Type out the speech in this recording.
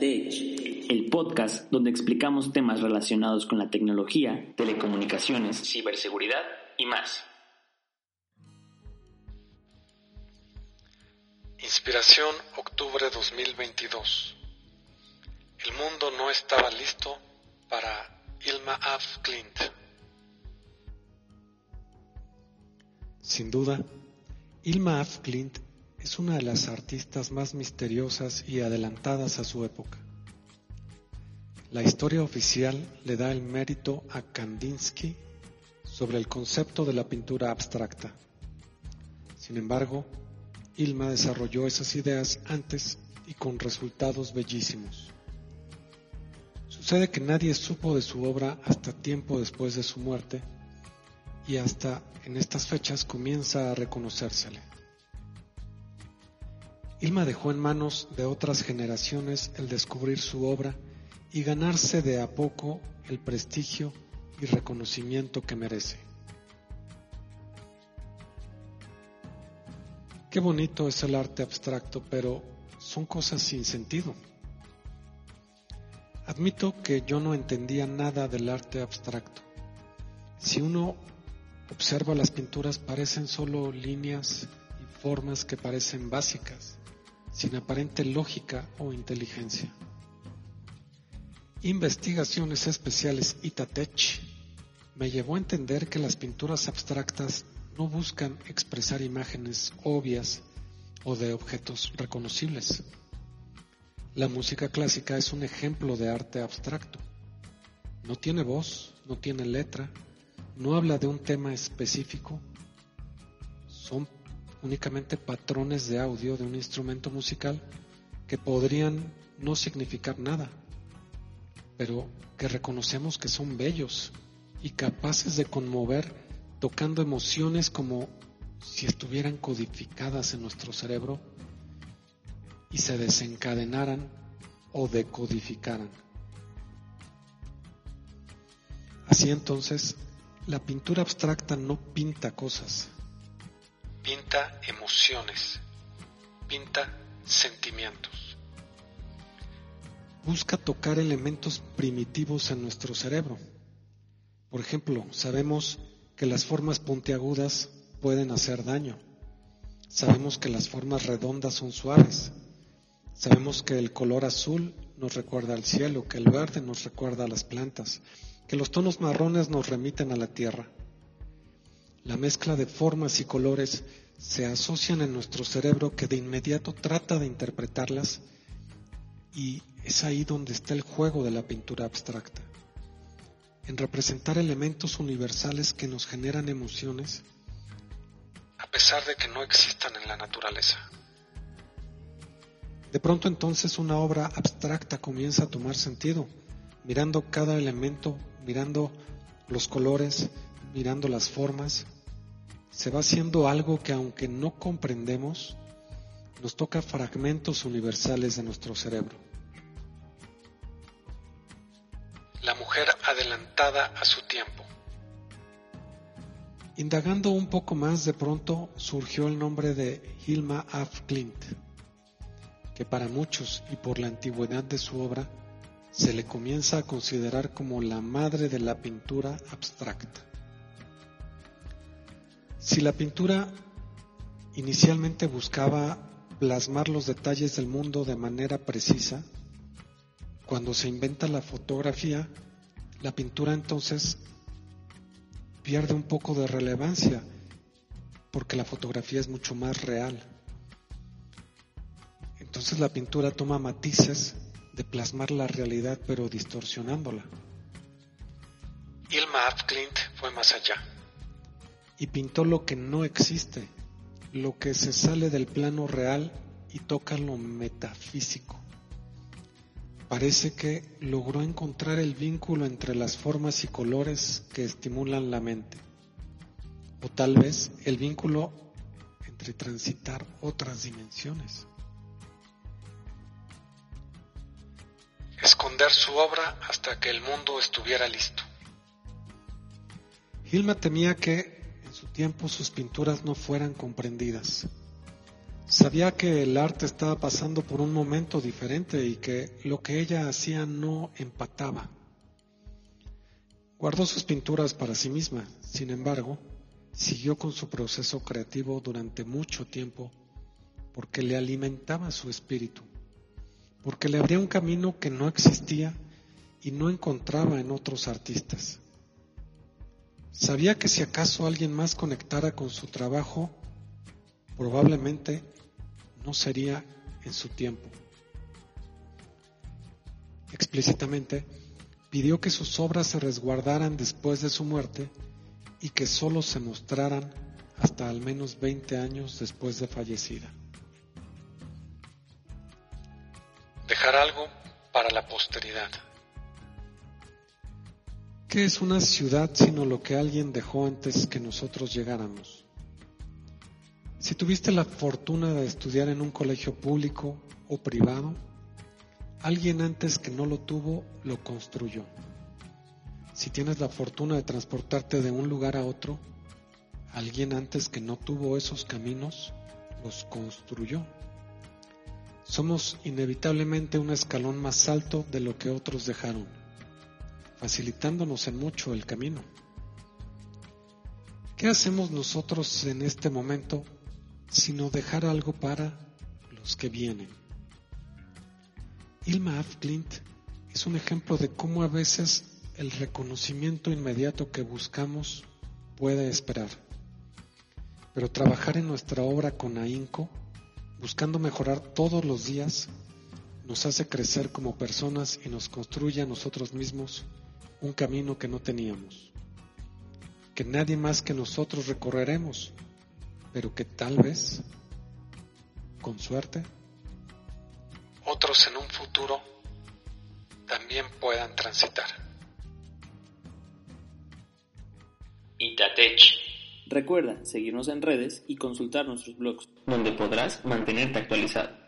El podcast donde explicamos temas relacionados con la tecnología, telecomunicaciones, ciberseguridad y más. Inspiración octubre 2022. El mundo no estaba listo para Ilma Af Clint. Sin duda, Ilma Af Clint es una de las artistas más misteriosas y adelantadas a su época. La historia oficial le da el mérito a Kandinsky sobre el concepto de la pintura abstracta. Sin embargo, Ilma desarrolló esas ideas antes y con resultados bellísimos. Sucede que nadie supo de su obra hasta tiempo después de su muerte y hasta en estas fechas comienza a reconocérsele. Ilma dejó en manos de otras generaciones el descubrir su obra y ganarse de a poco el prestigio y reconocimiento que merece. Qué bonito es el arte abstracto, pero son cosas sin sentido. Admito que yo no entendía nada del arte abstracto. Si uno observa las pinturas parecen solo líneas y formas que parecen básicas sin aparente lógica o inteligencia. Investigaciones especiales Itatech me llevó a entender que las pinturas abstractas no buscan expresar imágenes obvias o de objetos reconocibles. La música clásica es un ejemplo de arte abstracto. No tiene voz, no tiene letra, no habla de un tema específico. Son únicamente patrones de audio de un instrumento musical que podrían no significar nada, pero que reconocemos que son bellos y capaces de conmover tocando emociones como si estuvieran codificadas en nuestro cerebro y se desencadenaran o decodificaran. Así entonces, la pintura abstracta no pinta cosas, pinta emociones, pinta sentimientos. Busca tocar elementos primitivos en nuestro cerebro. Por ejemplo, sabemos que las formas puntiagudas pueden hacer daño. Sabemos que las formas redondas son suaves. Sabemos que el color azul nos recuerda al cielo, que el verde nos recuerda a las plantas, que los tonos marrones nos remiten a la tierra. La mezcla de formas y colores se asocian en nuestro cerebro que de inmediato trata de interpretarlas y es ahí donde está el juego de la pintura abstracta, en representar elementos universales que nos generan emociones a pesar de que no existan en la naturaleza. De pronto entonces una obra abstracta comienza a tomar sentido, mirando cada elemento, mirando los colores, mirando las formas, se va haciendo algo que aunque no comprendemos, nos toca fragmentos universales de nuestro cerebro. La mujer adelantada a su tiempo. Indagando un poco más, de pronto surgió el nombre de Hilma af Klint, que para muchos y por la antigüedad de su obra se le comienza a considerar como la madre de la pintura abstracta. Si la pintura inicialmente buscaba plasmar los detalles del mundo de manera precisa, cuando se inventa la fotografía, la pintura entonces pierde un poco de relevancia, porque la fotografía es mucho más real. Entonces la pintura toma matices de plasmar la realidad pero distorsionándola. Ilma fue más allá y pintó lo que no existe, lo que se sale del plano real y toca lo metafísico, parece que logró encontrar el vínculo entre las formas y colores que estimulan la mente, o tal vez el vínculo entre transitar otras dimensiones. Esconder su obra hasta que el mundo estuviera listo. Hilma temía que tiempo sus pinturas no fueran comprendidas Sabía que el arte estaba pasando por un momento diferente y que lo que ella hacía no empataba. Guardó sus pinturas para sí misma, sin embargo, siguió con su proceso creativo durante mucho tiempo porque le alimentaba su espíritu, porque le abría un camino que no existía y no encontraba en otros artistas. Sabía que si acaso alguien más conectara con su trabajo, probablemente no sería en su tiempo. Explícitamente pidió que sus obras se resguardaran después de su muerte y que sólo se mostraran hasta al menos 20 años después de fallecida. Dejar algo para la posteridad. ¿Qué es una ciudad sino lo que alguien dejó antes que nosotros llegáramos? Si tuviste la fortuna de estudiar en un colegio público o privado, alguien antes que no lo tuvo lo construyó. Si tienes la fortuna de transportarte de un lugar a otro, alguien antes que no tuvo esos caminos los construyó. Somos inevitablemente un escalón más alto de lo que otros dejaron, facilitándonos en mucho el camino. ¿Qué hacemos nosotros en este momento sino dejar algo para los que vienen. Ilma F. Clint es un ejemplo de cómo a veces el reconocimiento inmediato que buscamos puede esperar. Pero trabajar en nuestra obra con ahínco, buscando mejorar todos los días, nos hace crecer como personas y nos construye a nosotros mismos un camino que no teníamos, que nadie más que nosotros recorreremos pero que tal vez, con suerte, otros en un futuro también puedan transitar. Itatech. Recuerda seguirnos en redes y consultar nuestros blogs, donde podrás mantenerte actualizado.